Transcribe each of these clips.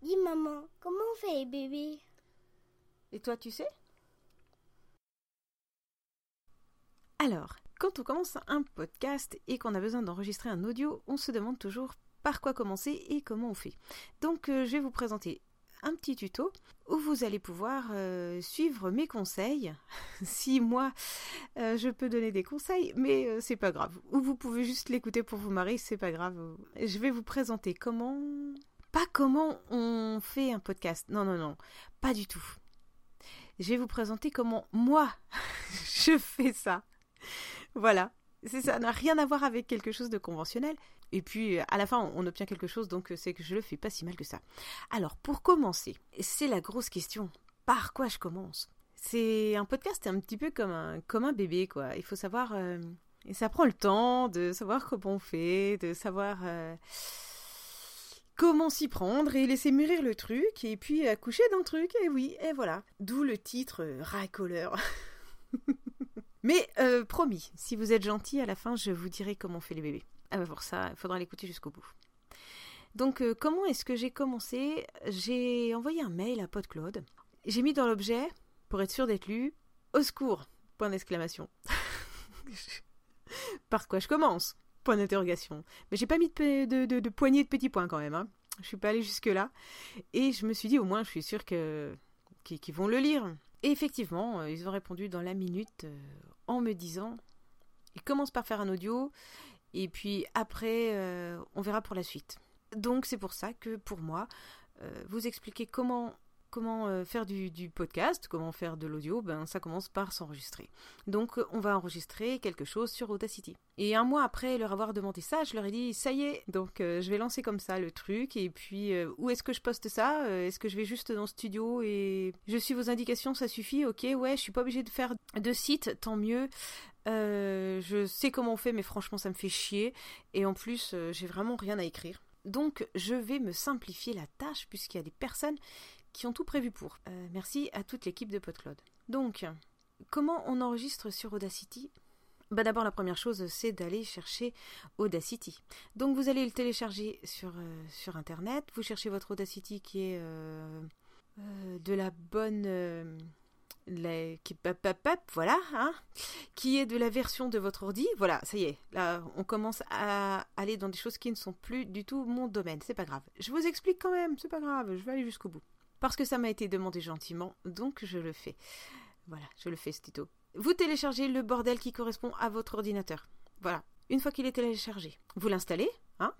Dis maman, comment on fait les bébés Et toi, tu sais? Alors, quand on commence un podcast et qu'on a besoin d'enregistrer un audio, on se demande toujours par quoi commencer et comment on fait. Donc, euh, je vais vous présenter un petit tuto où vous allez pouvoir euh, suivre mes conseils. si moi euh, je peux donner des conseils, mais c'est pas grave. Ou vous pouvez juste l'écouter pour vous marrer, c'est pas grave. Je vais vous présenter comment. Pas comment on fait un podcast. Non, non, non. Pas du tout. Je vais vous présenter comment moi je fais ça. Voilà. C'est ça n'a rien à voir avec quelque chose de conventionnel. Et puis, à la fin, on obtient quelque chose, donc c'est que je le fais pas si mal que ça. Alors, pour commencer, c'est la grosse question. Par quoi je commence? C'est un podcast un petit peu comme un, comme un bébé, quoi. Il faut savoir... euh, et ça prend le temps de savoir comment on fait, de savoir... euh, comment s'y prendre et laisser mûrir le truc et puis accoucher d'un truc. Et oui et voilà. D'où le titre euh, racoleur. Mais euh, promis si vous êtes gentil à la fin je vous dirai comment on fait les bébés. Ah bah pour ça il faudra l'écouter jusqu'au bout. Donc euh, comment est-ce que j'ai commencé? J'ai envoyé un mail à PodCloud j'ai mis dans l'objet pour être sûr d'être lu au secours point d'exclamation. Par quoi je commence? D'interrogation. Mais j'ai pas mis de, de, poignée de petits points quand même. Hein. Je suis pas allée jusque-là. Et je me suis dit, au moins, je suis sûre que, qu'ils, vont le lire. Et effectivement, euh, ils ont répondu dans la minute euh, en me disant, ils commencent par faire un audio. Et puis après, euh, on verra pour la suite. Donc c'est pour ça que pour moi, vous expliquer comment comment euh, faire du, podcast, comment faire de l'audio, ben ça commence par s'enregistrer. Donc euh, on va enregistrer quelque chose sur Audacity. Et un mois après leur avoir demandé ça, je leur ai dit ça y est, donc euh, je vais lancer comme ça le truc et puis où est-ce que je poste ça Est-ce que je vais juste dans le studio et je suis vos indications, ça suffit Ok, ouais, je suis pas obligée de faire de site, tant mieux. Je sais comment on fait, mais franchement ça me fait chier et en plus j'ai vraiment rien à écrire. Donc je vais me simplifier la tâche puisqu'il y a des personnes qui ont tout prévu pour. Euh, merci à toute l'équipe de PodCloud. Donc, comment on enregistre sur Audacity? Bah D'abord, la première chose, c'est d'aller chercher Audacity. Donc, vous allez le télécharger sur, euh, sur Internet. Vous cherchez votre Audacity qui est euh, de la bonne... qui, voilà, hein, qui est de la version de votre ordi. Voilà, ça y est. Là, on commence à aller dans des choses qui ne sont plus du tout mon domaine. C'est pas grave. Je vous explique quand même. C'est pas grave. Je vais aller jusqu'au bout parce que ça m'a été demandé gentiment, donc je le fais. Voilà, je le fais ce tuto. Vous téléchargez le bordel qui correspond à votre ordinateur. Voilà. Une fois qu'il est téléchargé, vous l'installez, hein?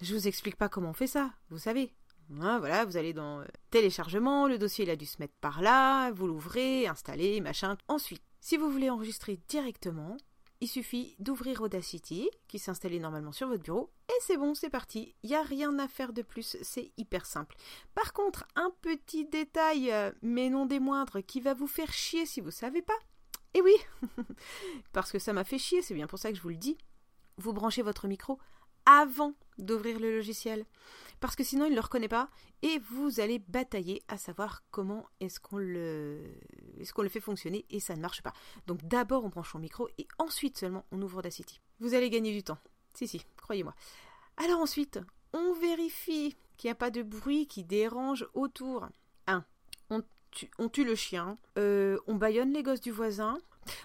Je vous explique pas comment on fait ça, vous savez. Hein, voilà, vous allez dans euh, téléchargement, le dossier il a dû se mettre par là, vous l'ouvrez, installez, machin. Ensuite, si vous voulez enregistrer directement, il suffit d'ouvrir Audacity, qui s'est installé normalement sur votre bureau, et c'est bon, c'est parti. Il n'y a rien à faire de plus, c'est hyper simple. Par contre, un petit détail, euh, mais non des moindres, qui va vous faire chier si vous savez pas. Et oui, parce que ça m'a fait chier, c'est bien pour ça que je vous le dis. Vous branchez votre micro avant d'ouvrir le logiciel, parce que sinon il ne le reconnaît pas, et vous allez batailler à savoir comment est-ce qu'on le, est-ce qu'on le fait fonctionner, et ça ne marche pas. Donc d'abord on branche son micro, et ensuite seulement on ouvre Audacity. Vous allez gagner du temps. Si, si, croyez-moi. Alors ensuite, on vérifie qu'il n'y a pas de bruit qui dérange autour. 1. On tue, on tue le chien. Euh, on baillonne les gosses du voisin.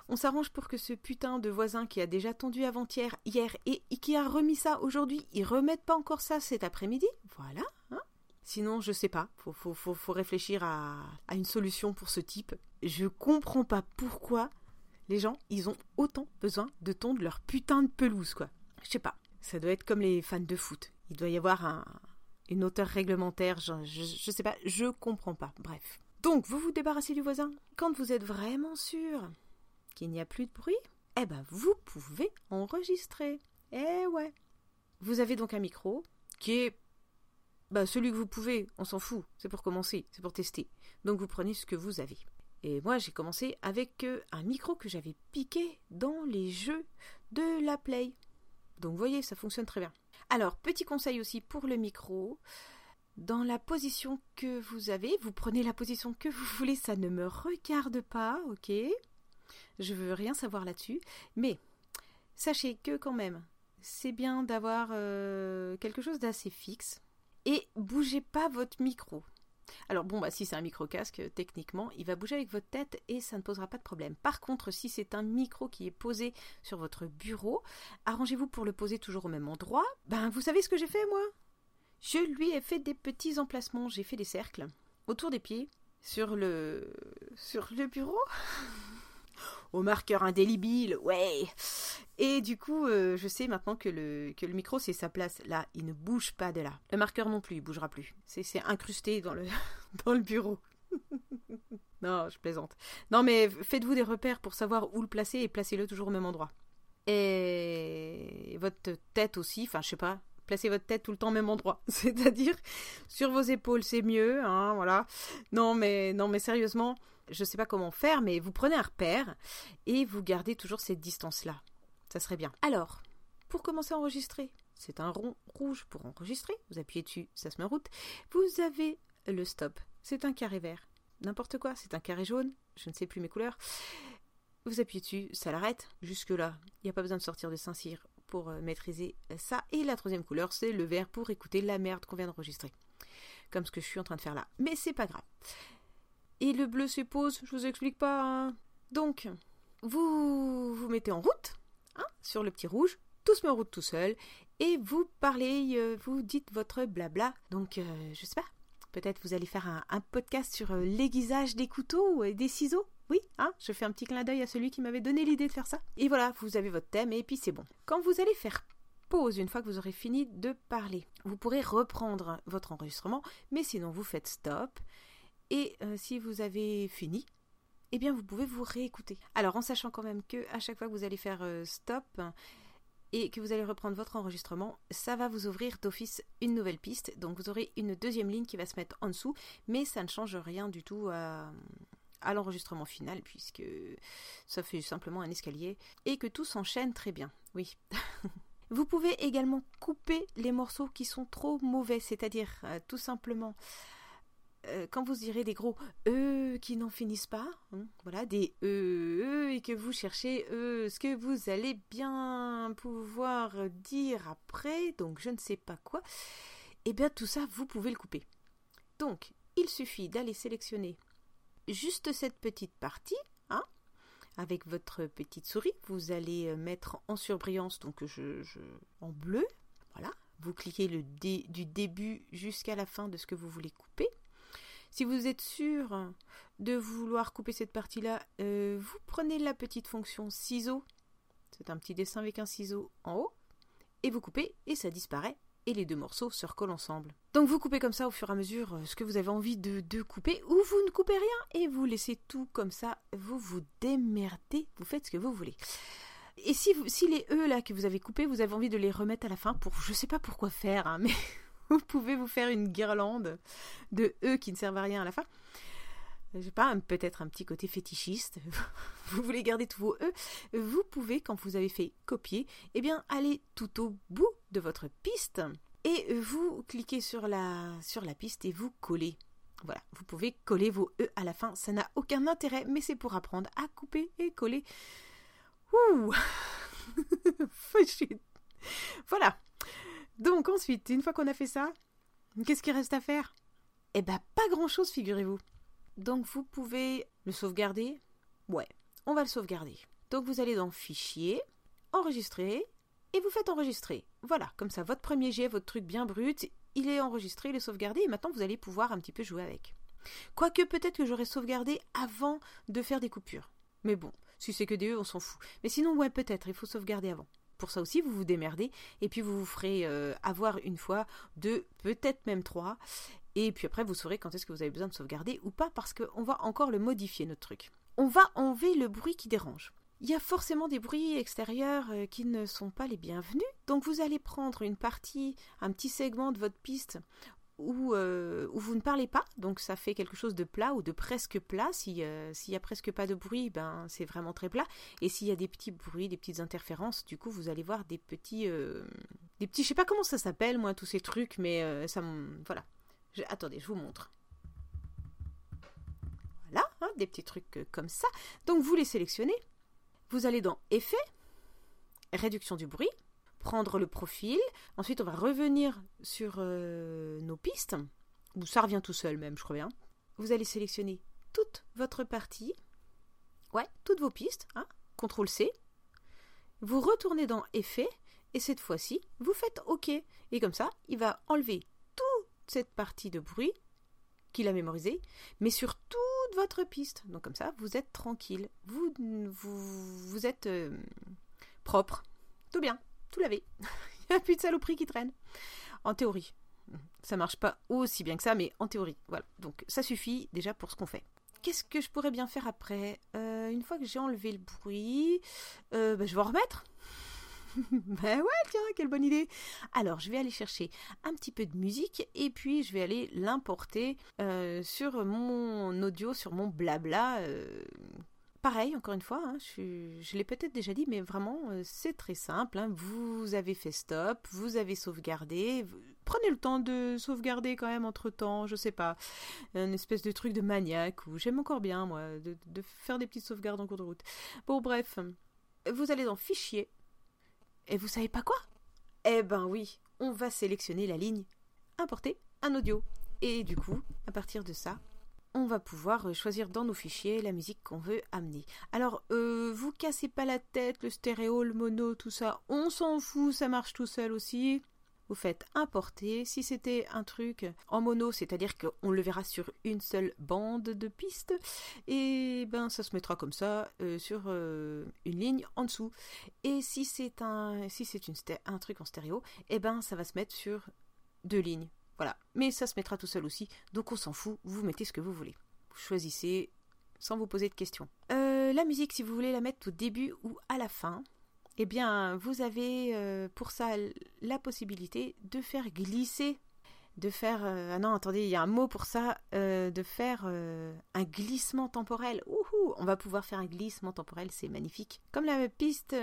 On s'arrange pour que ce putain de voisin qui a déjà tendu avant-hier, hier et, qui a remis ça aujourd'hui, il remette pas encore ça cet après-midi? Voilà. hein? Sinon, je sais pas. Faut, faut, faut, faut réfléchir à, une solution pour ce type. Je comprends pas pourquoi les gens, ils ont autant besoin de tondre leur putain de pelouse, quoi. Je sais pas. Ça doit être comme les fans de foot. Il doit y avoir un, une hauteur réglementaire. Je, je, je sais pas. Je comprends pas. Bref. Donc, vous vous débarrassez du voisin? Quand vous êtes vraiment sûr? Qu'il n'y a plus de bruit, eh ben, vous pouvez enregistrer. Eh ouais. Vous avez donc un micro qui est bah, celui que vous pouvez, on s'en fout, c'est pour commencer, c'est pour tester. Donc vous prenez ce que vous avez. Et moi j'ai commencé avec euh, un micro que j'avais piqué dans les jeux de la Play. Donc vous voyez, ça fonctionne très bien. Alors, petit conseil aussi pour le micro. Dans la position que vous avez, vous prenez la position que vous voulez, ça ne me regarde pas, ok? Je veux rien savoir là-dessus. Mais sachez que quand même, c'est bien d'avoir euh, quelque chose d'assez fixe Et bougez pas votre micro. Alors bon, bah si c'est un micro-casque, techniquement, il va bouger avec votre tête et ça ne posera pas de problème. Par contre, si c'est un micro qui est posé sur votre bureau, arrangez-vous pour le poser toujours au même endroit. Ben, vous savez ce que j'ai fait, moi? Je lui ai fait des petits emplacements, j'ai fait des cercles autour des pieds, sur le... sur le bureau au marqueur indélébile, ouais. Et du coup, euh, je sais maintenant que le, que le micro, c'est sa place. Là, il ne bouge pas de là. Le marqueur non plus, il bougera plus. C'est incrusté dans le, dans le bureau. non, je plaisante. Non, mais faites-vous des repères pour savoir où le placer et placez-le toujours au même endroit. Et votre tête aussi, enfin, je sais pas, placez votre tête tout le temps au même endroit. C'est-à-dire, sur vos épaules, c'est mieux, hein, voilà. Non, mais, non, mais sérieusement, je ne sais pas comment faire, mais vous prenez un repère et vous gardez toujours cette distance-là. Ça serait bien. Alors, pour commencer à enregistrer, c'est un rond rouge pour enregistrer. Vous appuyez dessus, ça se met en route. Vous avez le stop. C'est un carré vert. N'importe quoi, c'est un carré jaune. Je ne sais plus mes couleurs. Vous appuyez dessus, ça l'arrête. Jusque-là, il n'y a pas besoin de sortir de Saint-Cyr pour euh, maîtriser ça. Et la troisième couleur, c'est le vert pour écouter la merde qu'on vient d'enregistrer. Comme ce que je suis en train de faire là. Mais c'est pas grave. Et le bleu se pose, je vous explique pas. Hein. Donc, vous vous mettez en route, hein, sur le petit rouge, tout se met en route tout seul, et vous parlez, euh, vous dites votre blabla. Donc, je sais pas, peut-être vous allez faire un, podcast sur euh, l'aiguisage des couteaux et des ciseaux. Oui, hein, je fais un petit clin d'œil à celui qui m'avait donné l'idée de faire ça. Et voilà, vous avez votre thème et puis c'est bon. Quand vous allez faire pause une fois que vous aurez fini de parler, vous pourrez reprendre votre enregistrement, mais sinon vous faites stop et euh, si vous avez fini, eh bien vous pouvez vous réécouter. Alors en sachant quand même que à chaque fois que vous allez faire euh, stop et que vous allez reprendre votre enregistrement, ça va vous ouvrir d'office une nouvelle piste. Donc vous aurez une deuxième ligne qui va se mettre en dessous, mais ça ne change rien du tout à, l'enregistrement final puisque ça fait simplement un escalier et que tout s'enchaîne très bien. Oui. Vous pouvez également couper les morceaux qui sont trop mauvais, c'est-à-dire euh, tout simplement euh, quand vous direz des gros E qui n'en finissent pas, hein, voilà, des E, et que vous cherchez E, ce que vous allez bien pouvoir dire après, donc je ne sais pas quoi, et eh bien tout ça, vous pouvez le couper. Donc, il suffit d'aller sélectionner juste cette petite partie, hein, avec votre petite souris, vous allez mettre en surbrillance, donc en bleu, voilà, vous cliquez le du début jusqu'à la fin de ce que vous voulez couper. Si vous êtes sûr de vouloir couper cette partie-là, euh, vous prenez la petite fonction ciseau. C'est un petit dessin avec un ciseau en haut. Et vous coupez et ça disparaît. Et les deux morceaux se recollent ensemble. Donc vous coupez comme ça au fur et à mesure euh, ce que vous avez envie de, couper. Ou vous ne coupez rien et vous laissez tout comme ça. Vous vous démerdez. Vous faites ce que vous voulez. Et si, si les E là que vous avez coupés, vous avez envie de les remettre à la fin pour je sais pas pourquoi faire, hein, mais vous pouvez vous faire une guirlande de E qui ne servent à rien à la fin. Je sais pas, peut-être un petit côté fétichiste. vous voulez garder tous vos E. Vous pouvez, quand vous avez fait copier, eh bien, aller tout au bout de votre piste et vous cliquez sur la, sur la piste et vous collez. Voilà, vous pouvez coller vos E à la fin. Ça n'a aucun intérêt, mais c'est pour apprendre à couper et coller. Ouh Voilà. Donc ensuite, une fois qu'on a fait ça, qu'est-ce qu'il reste à faire? Eh ben pas grand-chose, figurez-vous. Donc vous pouvez le sauvegarder? Ouais, on va le sauvegarder. Donc vous allez dans Fichier, Enregistrer, et vous faites enregistrer. Voilà, comme ça, votre premier jet, votre truc bien brut, il est enregistré, il est sauvegardé, et maintenant vous allez pouvoir un petit peu jouer avec. Quoique peut-être que j'aurais sauvegardé avant de faire des coupures. Mais bon, si c'est que des E, on s'en fout. Mais sinon, ouais, peut-être, il faut sauvegarder avant pour ça aussi, vous vous démerdez. Et puis, vous vous ferez euh, avoir une fois, deux, peut-être même trois. Et puis après, vous saurez quand est-ce que vous avez besoin de sauvegarder ou pas, parce qu'on va encore le modifier, notre truc. On va enlever le bruit qui dérange. Il y a forcément des bruits extérieurs euh, qui ne sont pas les bienvenus. Donc vous allez prendre une partie, un petit segment de votre piste euh, où, vous ne parlez pas, donc ça fait quelque chose de plat ou de presque plat. Euh, s'il y a presque pas de bruit, ben c'est vraiment très plat. Et s'il y a des petits bruits, des petites interférences, du coup vous allez voir des petits, euh, des petits, je sais pas comment ça s'appelle moi tous ces trucs, mais ça, voilà. attendez, je vous montre. Voilà, hein, des petits trucs comme ça. Donc vous les sélectionnez. Vous allez dans Effet, Réduction du bruit, prendre le profil. Ensuite, on va revenir sur euh, nos pistes, ou ça revient tout seul même, je crois bien. Vous allez sélectionner toute votre partie. Ouais, toutes vos pistes. Hein, CTRL C. Vous retournez dans Effet et cette fois-ci, vous faites OK. Et comme ça, il va enlever toute cette partie de bruit qu'il a mémorisé, mais sur toute votre piste. Donc comme ça, vous êtes tranquille. Vous êtes euh, propre. Tout bien. Tout il n'y a plus de saloperie qui traîne. En théorie. Ça marche pas aussi bien que ça, mais en théorie. Voilà. Donc ça suffit déjà pour ce qu'on fait. Qu'est-ce que je pourrais bien faire après? Euh, Une fois que j'ai enlevé le bruit, euh, bah, je vais en remettre. ben ouais, tiens, quelle bonne idée. Alors, je vais aller chercher un petit peu de musique et puis je vais aller l'importer euh, sur mon audio, sur mon blabla. Pareil, encore une fois, hein, je, l'ai peut-être déjà dit, mais vraiment, euh, c'est très simple. Hein. Vous avez fait stop, vous avez sauvegardé. Prenez le temps de sauvegarder quand même entre temps, je sais pas, une espèce de truc de maniaque ou j'aime encore bien, moi, de, de faire des petites sauvegardes en cours de route. Bon, bref, vous allez dans Fichier et vous savez pas quoi? Eh ben oui, on va sélectionner la ligne Importer un audio. Et du coup, à partir de ça, on va pouvoir euh, choisir dans nos fichiers la musique qu'on veut amener. Alors, euh, vous cassez pas la tête, le stéréo, le mono, tout ça, on s'en fout, ça marche tout seul aussi vous faites importer. Si c'était un truc en mono, c'est-à-dire qu'on le verra sur une seule bande de pistes, et ben ça se mettra comme ça euh, sur une ligne en dessous. Et si c'est un, si c'est un truc en stéréo, et ben ça va se mettre sur deux lignes. Voilà. Mais ça se mettra tout seul aussi, donc on s'en fout. Vous mettez ce que vous voulez. Vous choisissez sans vous poser de questions. Euh, la musique, si vous voulez la mettre au début ou à la fin, eh bien, vous avez euh, pour ça la possibilité de faire glisser, de faire... Euh, ah non, attendez, il y a un mot pour ça, de faire un glissement temporel. Ouhou, on va pouvoir faire un glissement temporel, c'est magnifique. Comme la piste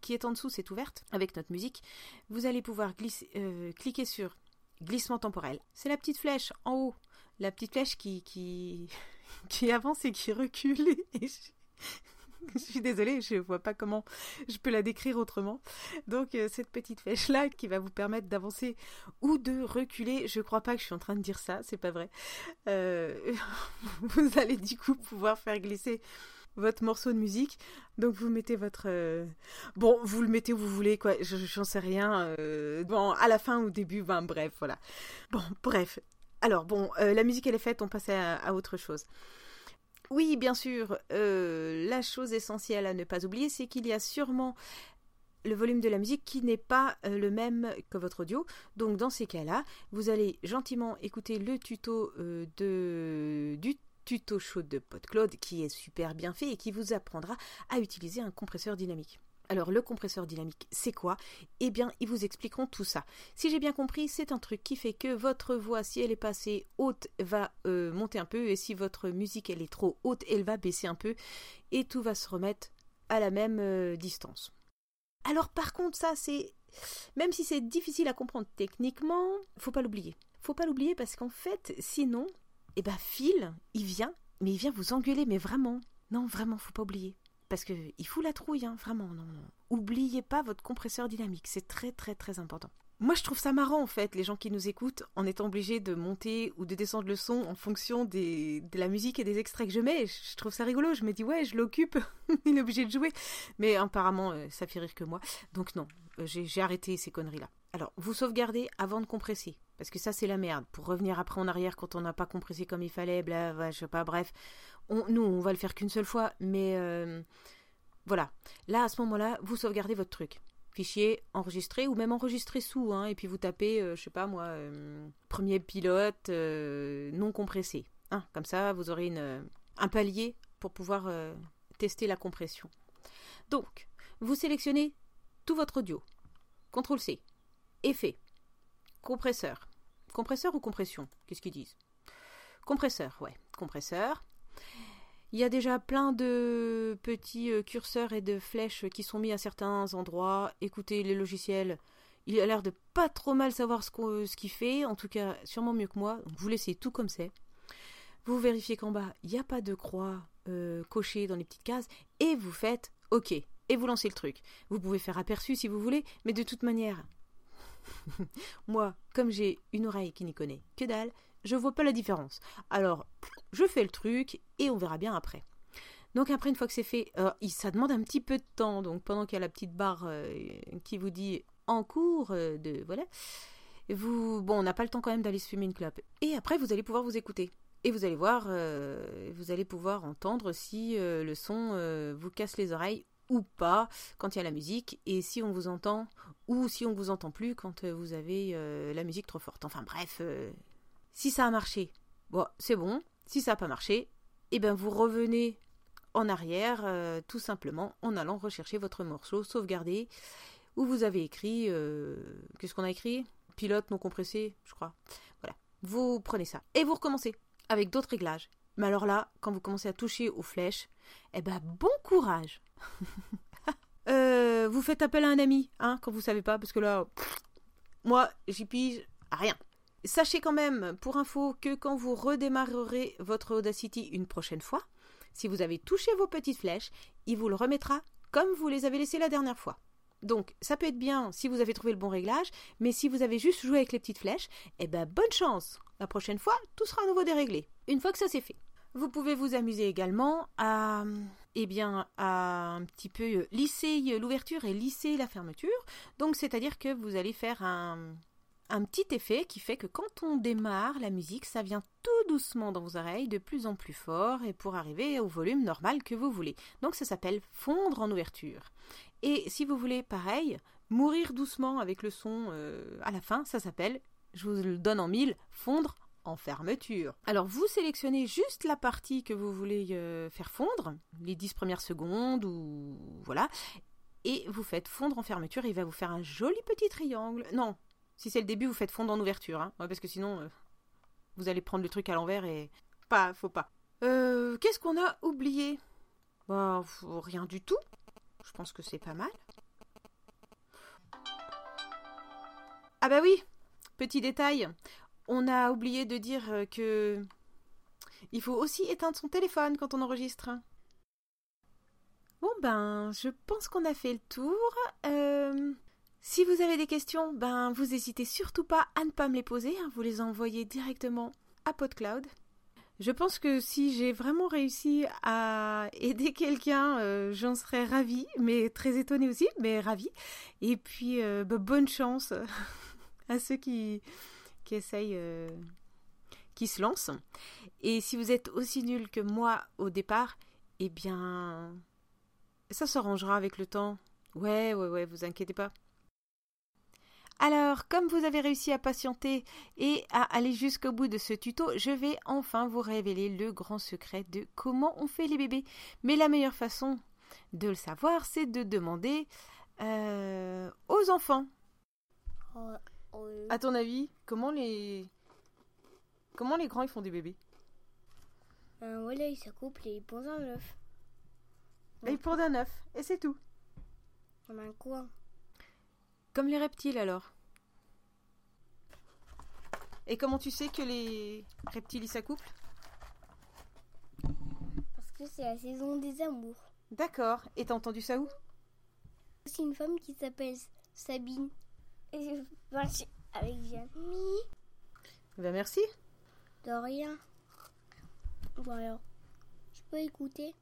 qui est en dessous s'est ouverte avec notre musique, vous allez pouvoir cliquer sur glissement temporel. C'est la petite flèche en haut, la petite flèche qui, qui, qui avance et qui recule. je suis désolée, je ne vois pas comment je peux la décrire autrement. Donc euh, cette petite flèche là qui va vous permettre d'avancer ou de reculer. Je ne crois pas que je suis en train de dire ça, c'est pas vrai. Euh, vous allez du coup pouvoir faire glisser votre morceau de musique. Donc vous mettez votre euh, bon, vous le mettez où vous voulez quoi. Je j'en sais rien. bon, à la fin ou au début, ben bref, voilà. Bon, bref. Alors bon, la musique elle est faite, on passe à autre chose. Oui, bien sûr, euh, la chose essentielle à ne pas oublier, c'est qu'il y a sûrement le volume de la musique qui n'est pas euh, le même que votre audio. Donc dans ces cas-là, vous allez gentiment écouter le tuto euh, de, du tuto chaud de PodCloud qui est super bien fait et qui vous apprendra à utiliser un compresseur dynamique. Alors le compresseur dynamique, c'est quoi? Eh bien, ils vous expliqueront tout ça. Si j'ai bien compris, c'est un truc qui fait que votre voix, si elle est passée haute, va euh, monter un peu, et si votre musique elle est trop haute, elle va baisser un peu, et tout va se remettre à la même euh, distance. Alors par contre, ça c'est même si c'est difficile à comprendre techniquement, faut pas l'oublier. Faut pas l'oublier parce qu'en fait, sinon, eh ben Phil, il vient, mais il vient vous engueuler, mais vraiment. Non, vraiment, faut pas oublier. Parce qu'il fout la trouille, hein, vraiment. Non, non. Oubliez pas votre compresseur dynamique, c'est très très très important. Moi, je trouve ça marrant en fait, les gens qui nous écoutent, en étant obligés de monter ou de descendre le son en fonction de la musique et des extraits que je mets. Je trouve ça rigolo. Je me dis, ouais, je l'occupe, il est obligé de jouer. Mais apparemment, euh, ça fait rire que moi. Donc, non, euh, j'ai arrêté ces conneries-là. Alors, vous sauvegardez avant de compresser. Parce que ça, c'est la merde. Pour revenir après en arrière quand on n'a pas compressé comme il fallait, bla, je sais pas, bref nous, on va le faire qu'une seule fois, mais euh, voilà. Là, à ce moment-là, vous sauvegardez votre truc. Fichier enregistré ou même enregistré sous, hein, et puis vous tapez, euh, je sais pas moi, euh, premier pilote non compressé. Hein, comme ça, vous aurez un palier pour pouvoir tester la compression. Donc, vous sélectionnez tout votre audio. CTRL C. Effet. Compresseur. Compresseur ou compression? Qu'est-ce qu'ils disent? Compresseur, ouais. Compresseur. Il y a déjà plein de petits euh, curseurs et de flèches qui sont mis à certains endroits. Écoutez, les logiciels, il a l'air de pas trop mal savoir ce qu'il fait, en tout cas sûrement mieux que moi. vous laissez tout comme c'est. Vous vérifiez qu'en bas, il n'y a pas de croix euh, cochée dans les petites cases et vous faites OK. et vous lancez le truc. Vous pouvez faire aperçu si vous voulez, mais de toute manière, moi, comme j'ai une oreille qui n'y connaît que dalle, je vois pas la différence. Alors, je fais le truc et on verra bien après. Donc après, une fois que c'est fait, euh, ça demande un petit peu de temps. Donc pendant qu'il y a la petite barre euh, qui vous dit en cours euh, de voilà, vous bon, on n'a pas le temps quand même d'aller se fumer une clope. Et après, vous allez pouvoir vous écouter. Et vous allez voir, vous allez pouvoir entendre si le son vous casse les oreilles ou pas quand il y a la musique, et si on vous entend ou si on vous entend plus quand vous avez la musique trop forte. Enfin bref, si ça a marché, bon, c'est bon. Si ça n'a pas marché, eh ben vous revenez en arrière, euh, tout simplement en allant rechercher votre morceau sauvegardé où vous avez écrit. Euh, qu'est-ce qu'on a écrit? Pilote non compressé, je crois. Voilà. Vous prenez ça et vous recommencez avec d'autres réglages. Mais alors là, quand vous commencez à toucher aux flèches, eh ben bon courage euh, Vous faites appel à un ami, hein, quand vous savez pas, parce que là, moi, j'y pige rien. Sachez quand même, pour info, que quand vous redémarrerez votre Audacity une prochaine fois, si vous avez touché vos petites flèches, il vous le remettra comme vous les avez laissées la dernière fois. Donc, ça peut être bien si vous avez trouvé le bon réglage, mais si vous avez juste joué avec les petites flèches, eh ben bonne chance. La prochaine fois, tout sera à nouveau déréglé. Une fois que ça c'est fait. Vous pouvez vous amuser également à, eh bien, un petit peu lisser l'ouverture et lisser la fermeture. Donc, c'est-à-dire que vous allez faire un, un petit effet qui fait que quand on démarre la musique, ça vient tout doucement dans vos oreilles, de plus en plus fort, et pour arriver au volume normal que vous voulez. Donc ça s'appelle fondre en ouverture. Et si vous voulez, pareil, mourir doucement avec le son euh, à la fin, ça s'appelle, je vous le donne en mille, fondre en fermeture. Alors vous sélectionnez juste la partie que vous voulez euh, faire fondre, les 10 premières secondes ou voilà, et vous faites fondre en fermeture, il va vous faire un joli petit triangle. Non, si c'est le début, vous faites fondre en ouverture, hein. parce que sinon, euh, vous allez prendre le truc à l'envers et pas, faut pas. Euh, qu'est-ce qu'on a oublié? Bah, rien du tout. Je pense que c'est pas mal. Ah bah oui, petit détail. On a oublié de dire que il faut aussi éteindre son téléphone quand on enregistre. Bon ben, je pense qu'on a fait le tour. Euh, si vous avez des questions, ben vous n'hésitez surtout pas à ne pas me les poser, hein. vous les envoyez directement à PodCloud. Je pense que si j'ai vraiment réussi à aider quelqu'un, euh, j'en serais ravie, mais très étonnée aussi, mais ravie. Et puis euh, bah, bonne chance à ceux qui, qui essayent, euh, qui se lancent. Et si vous êtes aussi nul que moi au départ, eh bien, ça s'arrangera avec le temps. Ouais, ouais, ouais, vous inquiétez pas. Alors, comme vous avez réussi à patienter et à aller jusqu'au bout de ce tuto, je vais enfin vous révéler le grand secret de comment on fait les bébés. Mais la meilleure façon de le savoir, c'est de demander euh, aux enfants. À ton avis, comment les comment les grands ils font des bébés? Euh, Voilà, ils s'accouplent et ils pondent un œuf. ils pondent un œuf et c'est tout. Comme un coin. Comme les reptiles alors. Et comment tu sais que les reptiles s'accouplent? Parce que c'est la saison des amours. D'accord. Et t'as entendu ça où? C'est une femme qui s'appelle Sabine. Et je marche avec Jamie. Ben merci. De rien. Voilà. Je peux écouter